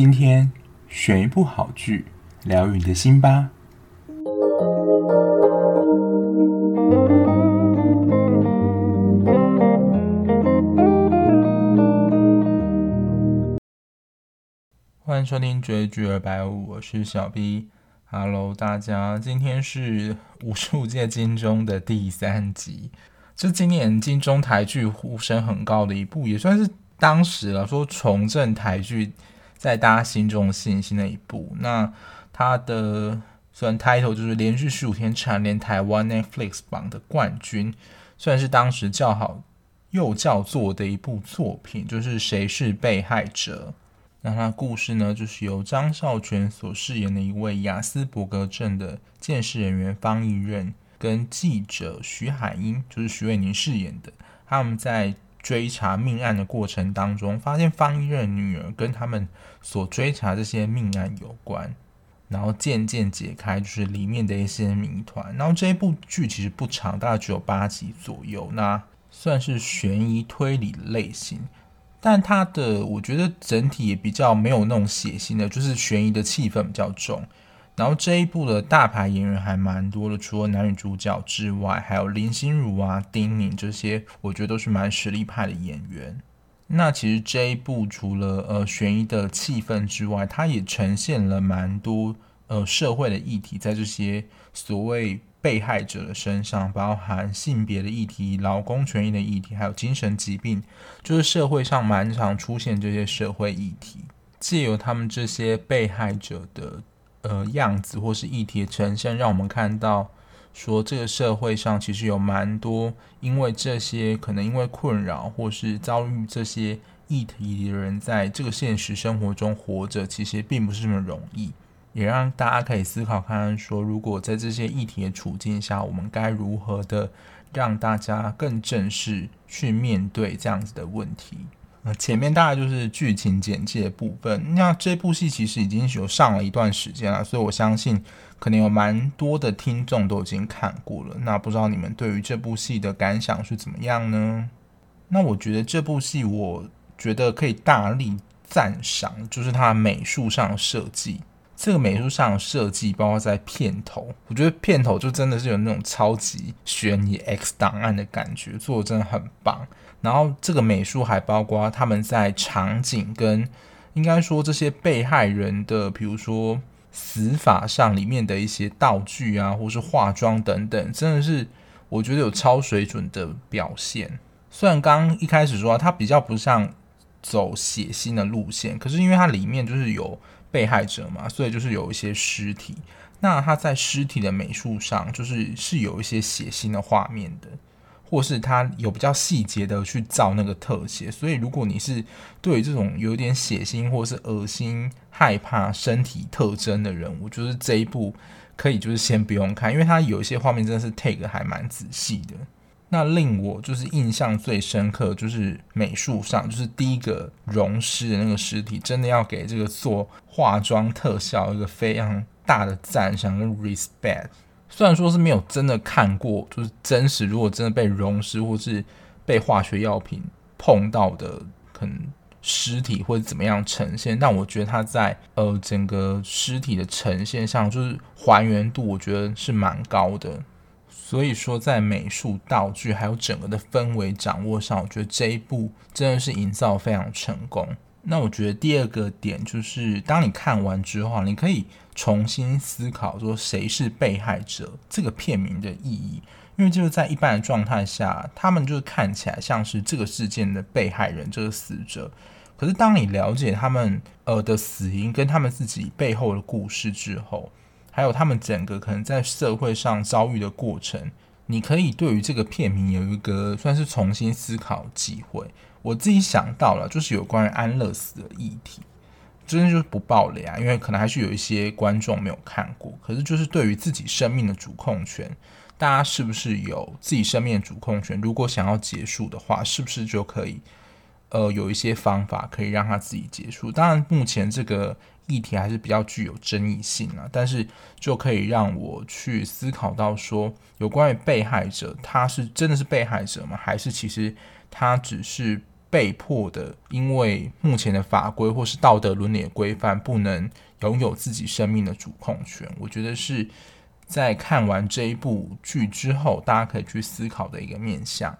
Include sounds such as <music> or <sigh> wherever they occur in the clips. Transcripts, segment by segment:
今天选一部好剧，疗愈你的心吧。欢迎收听追剧二百五，我是小 B。Hello，大家，今天是五十五届金钟的第三集。这今年金钟台剧呼声很高的一部，也算是当时来说重振台剧在大家心中信心的一部。那它的虽然 title 就是连续十五天蝉联台湾 Netflix 榜的冠军，算是当时叫好又叫座的一部作品，就是《谁是被害者》。那他故事呢，就是由张孝全所饰演的一位亚斯伯格症的见识人员方一任，跟记者徐海英，就是徐伟宁饰演的，他们在追查命案的过程当中，发现方一任女儿跟他们所追查这些命案有关，然后渐渐解开就是里面的一些谜团。然后这一部剧其实不长，大概只有八集左右，那算是悬疑推理类型。但它的我觉得整体也比较没有那种血腥的，就是悬疑的气氛比较重。然后这一部的大牌演员还蛮多的，除了男女主角之外，还有林心如啊、丁宁这些，我觉得都是蛮实力派的演员。那其实这一部除了呃悬疑的气氛之外，它也呈现了蛮多呃社会的议题，在这些所谓。被害者的身上，包含性别的议题、劳工权益的议题，还有精神疾病，就是社会上蛮常出现这些社会议题。借由他们这些被害者的呃样子或是议题的呈现，让我们看到说这个社会上其实有蛮多因为这些可能因为困扰或是遭遇这些议题的人，在这个现实生活中活着，其实并不是这么容易。也让大家可以思考看看，说如果在这些议题的处境下，我们该如何的让大家更正式去面对这样子的问题。前面大概就是剧情简介部分。那这部戏其实已经有上了一段时间了，所以我相信可能有蛮多的听众都已经看过了。那不知道你们对于这部戏的感想是怎么样呢？那我觉得这部戏，我觉得可以大力赞赏，就是它美术上设计。这个美术上的设计，包括在片头，我觉得片头就真的是有那种超级悬疑 X 档案的感觉，做的真的很棒。然后这个美术还包括他们在场景跟应该说这些被害人的，比如说死法上里面的一些道具啊，或是化妆等等，真的是我觉得有超水准的表现。虽然刚刚一开始说它比较不像走血腥的路线，可是因为它里面就是有。被害者嘛，所以就是有一些尸体。那他在尸体的美术上，就是是有一些血腥的画面的，或是他有比较细节的去造那个特写。所以如果你是对于这种有点血腥或是恶心、害怕身体特征的人，我觉得这一部可以就是先不用看，因为他有一些画面真的是 take 还蛮仔细的。那令我就是印象最深刻，就是美术上，就是第一个溶尸的那个尸体，真的要给这个做化妆特效一个非常大的赞赏跟 respect。虽然说是没有真的看过，就是真实如果真的被溶尸或是被化学药品碰到的可能尸体或者怎么样呈现，但我觉得它在呃整个尸体的呈现上，就是还原度，我觉得是蛮高的。所以说，在美术、道具还有整个的氛围掌握上，我觉得这一部真的是营造非常成功。那我觉得第二个点就是，当你看完之后，你可以重新思考说谁是被害者这个片名的意义，因为就是在一般的状态下，他们就是看起来像是这个事件的被害人，这个死者。可是当你了解他们呃的死因跟他们自己背后的故事之后，还有他们整个可能在社会上遭遇的过程，你可以对于这个片名有一个算是重新思考机会。我自己想到了，就是有关于安乐死的议题，真的就是不爆雷啊，因为可能还是有一些观众没有看过。可是就是对于自己生命的主控权，大家是不是有自己生命的主控权？如果想要结束的话，是不是就可以呃有一些方法可以让他自己结束？当然，目前这个。议题还是比较具有争议性啊，但是就可以让我去思考到说，有关于被害者，他是真的是被害者吗？还是其实他只是被迫的，因为目前的法规或是道德伦理的规范，不能拥有自己生命的主控权。我觉得是在看完这一部剧之后，大家可以去思考的一个面向。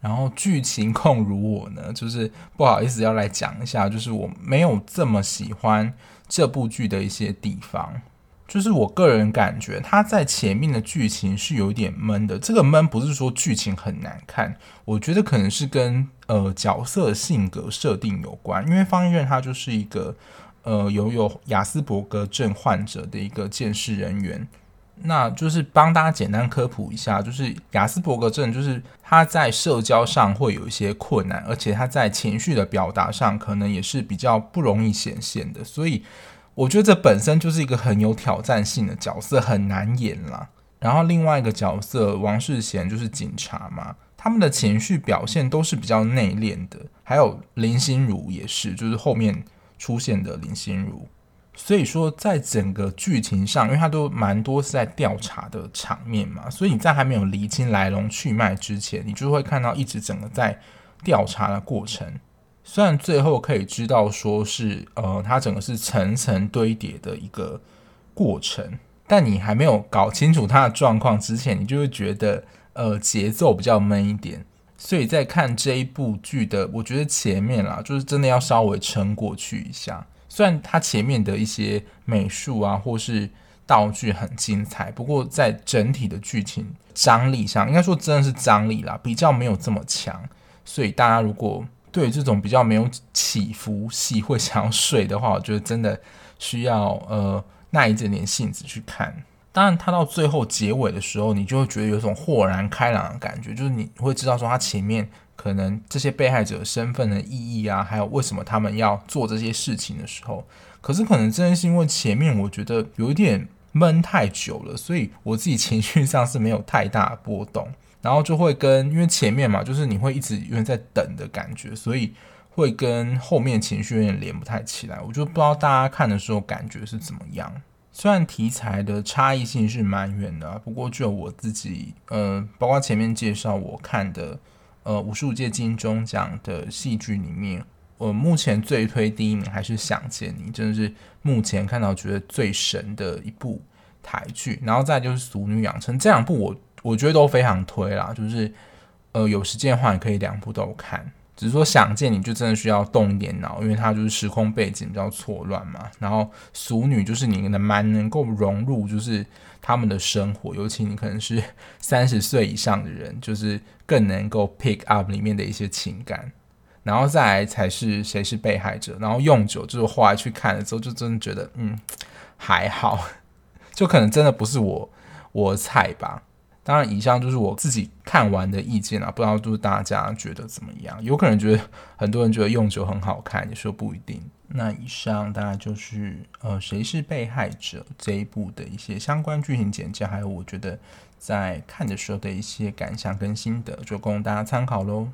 然后剧情控如我呢，<laughs> 就是不好意思要来讲一下，就是我没有这么喜欢这部剧的一些地方。就是我个人感觉，它在前面的剧情是有点闷的。这个闷不是说剧情很难看，我觉得可能是跟呃角色性格设定有关。因为方逸任他就是一个呃拥有亚斯伯格症患者的一个监视人员。那就是帮大家简单科普一下，就是亚斯伯格症就是他在社交上会有一些困难，而且他在情绪的表达上可能也是比较不容易显现的，所以。我觉得这本身就是一个很有挑战性的角色，很难演啦。然后另外一个角色王世贤就是警察嘛，他们的情绪表现都是比较内敛的。还有林心如也是，就是后面出现的林心如。所以说，在整个剧情上，因为他都蛮多是在调查的场面嘛，所以你在还没有厘清来龙去脉之前，你就会看到一直整个在调查的过程。虽然最后可以知道说是呃，它整个是层层堆叠的一个过程，但你还没有搞清楚它的状况之前，你就会觉得呃节奏比较闷一点。所以在看这一部剧的，我觉得前面啦，就是真的要稍微撑过去一下。虽然它前面的一些美术啊或是道具很精彩，不过在整体的剧情张力上，应该说真的是张力啦，比较没有这么强。所以大家如果对这种比较没有起伏戏会想要睡的话，我觉得真的需要呃耐一点点性子去看。当然，它到最后结尾的时候，你就会觉得有种豁然开朗的感觉，就是你会知道说它前面可能这些被害者身份的意义啊，还有为什么他们要做这些事情的时候。可是可能真的是因为前面我觉得有一点闷太久了，所以我自己情绪上是没有太大波动。然后就会跟，因为前面嘛，就是你会一直有点在等的感觉，所以会跟后面情绪有点连不太起来。我就不知道大家看的时候感觉是怎么样。虽然题材的差异性是蛮远的，不过就我自己，呃，包括前面介绍我看的，呃，五十五届金钟奖的戏剧里面，我目前最推第一名还是《想见你》，真的是目前看到觉得最神的一部台剧。然后再就是《俗女养成》这两部我。我觉得都非常推啦，就是呃有时间的话，你可以两部都看。只是说想见你就真的需要动一点脑，因为它就是时空背景比较错乱嘛。然后俗女就是你能蛮能够融入，就是他们的生活，尤其你可能是 <laughs> 三十岁以上的人，就是更能够 pick up 里面的一些情感。然后再来才是谁是被害者，然后用久就是后来去看了之后，就真的觉得嗯还好，<laughs> 就可能真的不是我我菜吧。当然，以上就是我自己看完的意见啊，不知道就是大家觉得怎么样？有可能觉得很多人觉得用着很好看，也说不一定。那以上大概就是呃，谁是被害者这一部的一些相关剧情简介，还有我觉得在看的时候的一些感想跟心得，就供大家参考喽。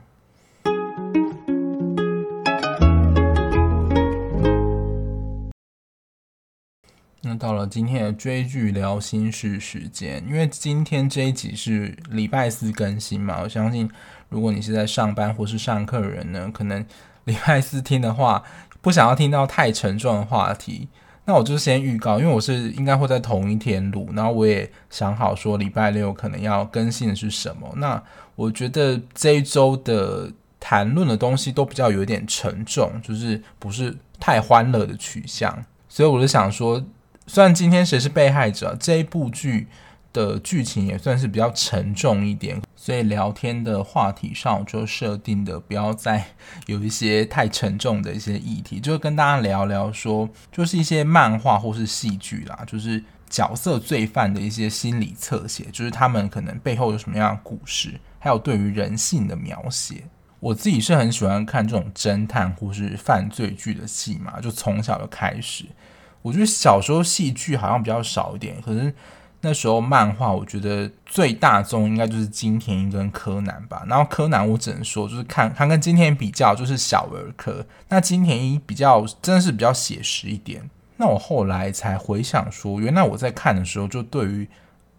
到了今天的追剧聊心事时间，因为今天这一集是礼拜四更新嘛，我相信如果你是在上班或是上课的人呢，可能礼拜四听的话，不想要听到太沉重的话题，那我就先预告，因为我是应该会在同一天录，然后我也想好说礼拜六可能要更新的是什么。那我觉得这一周的谈论的东西都比较有点沉重，就是不是太欢乐的取向，所以我就想说。虽然今天谁是被害者这一部剧的剧情也算是比较沉重一点，所以聊天的话题上就设定的不要再有一些太沉重的一些议题，就跟大家聊聊说，就是一些漫画或是戏剧啦，就是角色罪犯的一些心理侧写，就是他们可能背后有什么样的故事，还有对于人性的描写。我自己是很喜欢看这种侦探或是犯罪剧的戏嘛，就从小就开始。我觉得小时候戏剧好像比较少一点，可是那时候漫画，我觉得最大宗应该就是金田一跟柯南吧。然后柯南我只能说，就是看他跟金田一比较，就是小儿科。那金田一比较真的是比较写实一点。那我后来才回想说，原来我在看的时候，就对于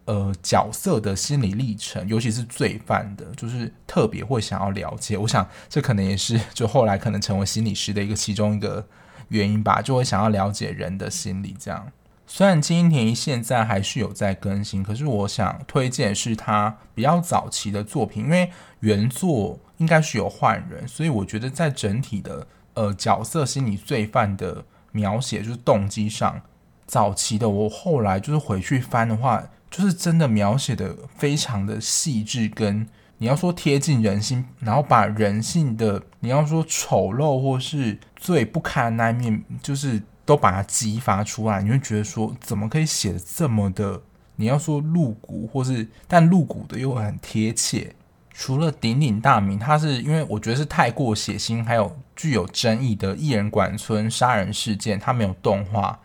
呃角色的心理历程，尤其是罪犯的，就是特别会想要了解。我想这可能也是就后来可能成为心理师的一个其中一个原因吧，就会想要了解人的心理这样。虽然金田一现在还是有在更新，可是我想推荐是他比较早期的作品，因为原作应该是有换人，所以我觉得在整体的呃角色心理罪犯的描写，就是动机上，早期的我后来就是回去翻的话，就是真的描写的非常的细致，跟你要说贴近人心，然后把人性的你要说丑陋或是最不堪的那一面，就是。都把它激发出来，你会觉得说，怎么可以写的这么的？你要说露骨，或是但露骨的又很贴切。除了鼎鼎大名，它是因为我觉得是太过血腥，还有具有争议的异人馆村杀人事件，它没有动画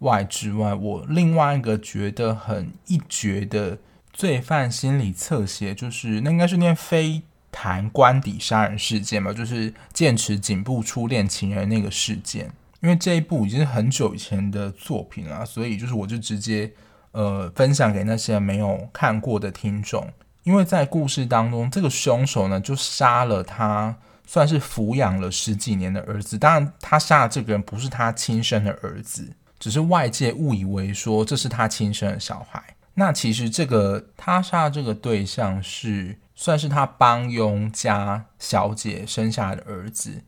外之外，我另外一个觉得很一绝的罪犯心理侧写，就是那应该是念飞潭官邸杀人事件吧，就是剑持警部初恋情人那个事件。因为这一部已经是很久以前的作品了，所以就是我就直接呃分享给那些没有看过的听众。因为在故事当中，这个凶手呢就杀了他算是抚养了十几年的儿子。当然，他杀的这个人不是他亲生的儿子，只是外界误以为说这是他亲生的小孩。那其实这个他杀这个对象是算是他帮佣家小姐生下的儿子。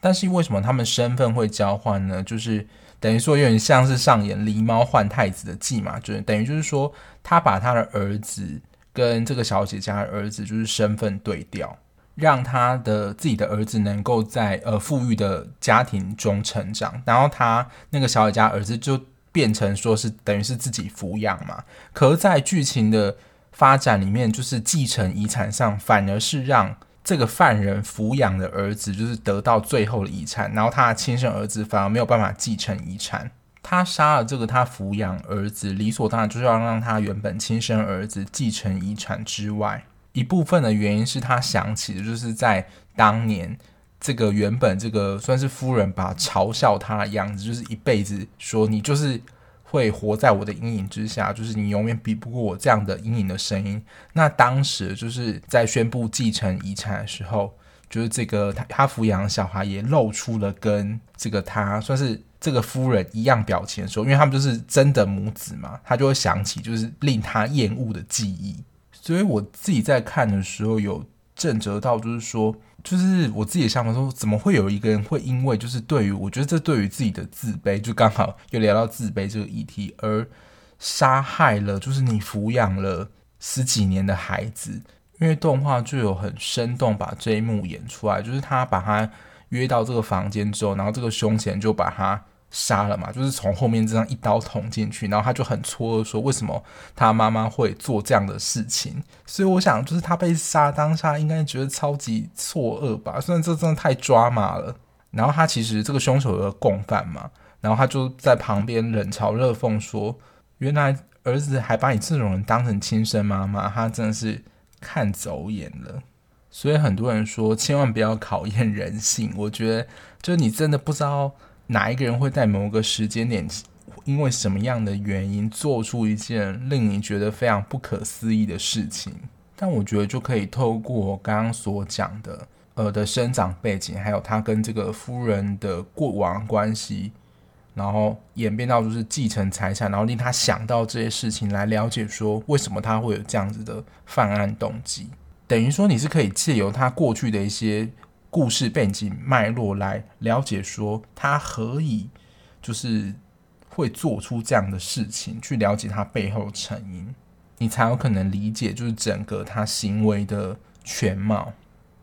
但是为什么他们身份会交换呢？就是等于说有点像是上演狸猫换太子的计嘛，就是等于就是说他把他的儿子跟这个小姐家的儿子就是身份对调，让他的自己的儿子能够在呃富裕的家庭中成长，然后他那个小姐家儿子就变成说是等于是自己抚养嘛。可是，在剧情的发展里面，就是继承遗产上反而是让。这个犯人抚养的儿子就是得到最后的遗产，然后他的亲生儿子反而没有办法继承遗产。他杀了这个他抚养儿子，理所当然就是要让他原本亲生儿子继承遗产之外，一部分的原因是他想起的就是在当年这个原本这个算是夫人吧，嘲笑他的样子，就是一辈子说你就是。会活在我的阴影之下，就是你永远比不过我这样的阴影的声音。那当时就是在宣布继承遗产的时候，就是这个他他抚养小孩也露出了跟这个他算是这个夫人一样表情的时候，因为他们就是真的母子嘛，他就会想起就是令他厌恶的记忆。所以我自己在看的时候有震折到，就是说。就是我自己的想法说，怎么会有一个人会因为就是对于我觉得这对于自己的自卑，就刚好又聊到自卑这个议题，而杀害了就是你抚养了十几年的孩子。因为动画就有很生动把这一幕演出来，就是他把他约到这个房间之后，然后这个凶嫌就把他。杀了嘛，就是从后面这样一刀捅进去，然后他就很错愕说，为什么他妈妈会做这样的事情？所以我想，就是他被杀当下应该觉得超级错愕吧。虽然这真的太抓马了。然后他其实这个凶手有个共犯嘛，然后他就在旁边冷嘲热讽说：“原来儿子还把你这种人当成亲生妈妈，他真的是看走眼了。”所以很多人说，千万不要考验人性。我觉得，就是你真的不知道。哪一个人会在某个时间点，因为什么样的原因做出一件令你觉得非常不可思议的事情？但我觉得就可以透过我刚刚所讲的，呃的生长背景，还有他跟这个夫人的过往关系，然后演变到就是继承财产，然后令他想到这些事情，来了解说为什么他会有这样子的犯案动机。等于说你是可以借由他过去的一些。故事背景脉络来了解，说他何以就是会做出这样的事情，去了解他背后的成因，你才有可能理解就是整个他行为的全貌。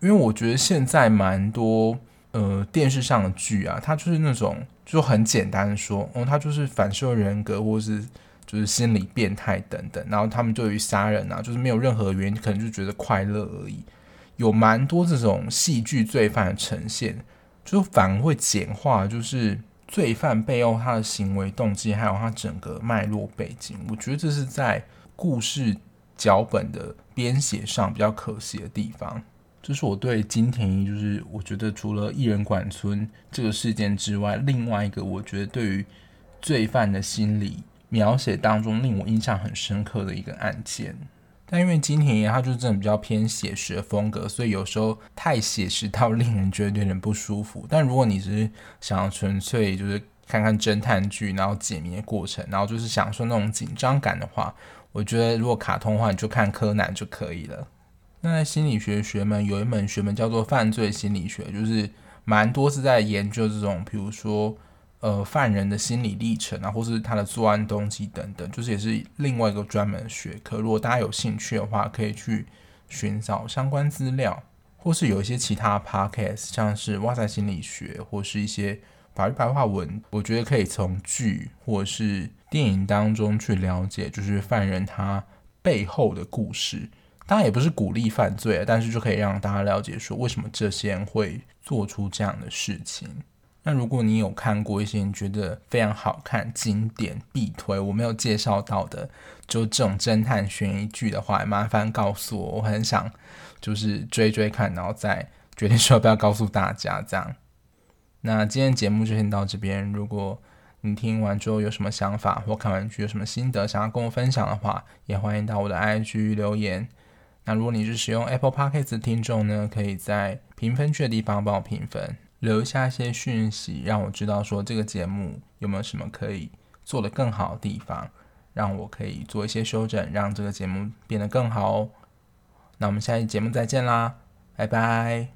因为我觉得现在蛮多呃电视上的剧啊，它就是那种就很简单说，哦，他就是反社会人格，或是就是心理变态等等，然后他们对于杀人啊，就是没有任何原因，可能就觉得快乐而已。有蛮多这种戏剧罪犯的呈现，就反而会简化，就是罪犯背后他的行为动机，还有他整个脉络背景。我觉得这是在故事脚本的编写上比较可惜的地方。这是我对金田一，就是我觉得除了艺人馆村这个事件之外，另外一个我觉得对于罪犯的心理描写当中令我印象很深刻的一个案件。但因为金田一他就真的比较偏写实的风格，所以有时候太写实到令人觉得有点不舒服。但如果你只是想要纯粹就是看看侦探剧，然后解谜的过程，然后就是享受那种紧张感的话，我觉得如果卡通的话，你就看柯南就可以了。那在心理学学门有一门学门叫做犯罪心理学，就是蛮多是在研究这种，比如说。呃，犯人的心理历程啊，或是他的作案动机等等，就是也是另外一个专门学科。如果大家有兴趣的话，可以去寻找相关资料，或是有一些其他 podcast，像是哇塞心理学，或是一些法律白话文，我觉得可以从剧或是电影当中去了解，就是犯人他背后的故事。当然也不是鼓励犯罪，但是就可以让大家了解说，为什么这些人会做出这样的事情。那如果你有看过一些你觉得非常好看、经典必推，我没有介绍到的，就这种侦探悬疑剧的话，麻烦告诉我，我很想就是追追看，然后再决定说要不要告诉大家这样。那今天节目就先到这边，如果你听完之后有什么想法，或看完剧有什么心得想要跟我分享的话，也欢迎到我的 IG 留言。那如果你是使用 Apple Podcast 的听众呢，可以在评分区的地方帮我评分。留下一些讯息，让我知道说这个节目有没有什么可以做得更好的地方，让我可以做一些修整，让这个节目变得更好哦。那我们下期节目再见啦，拜拜。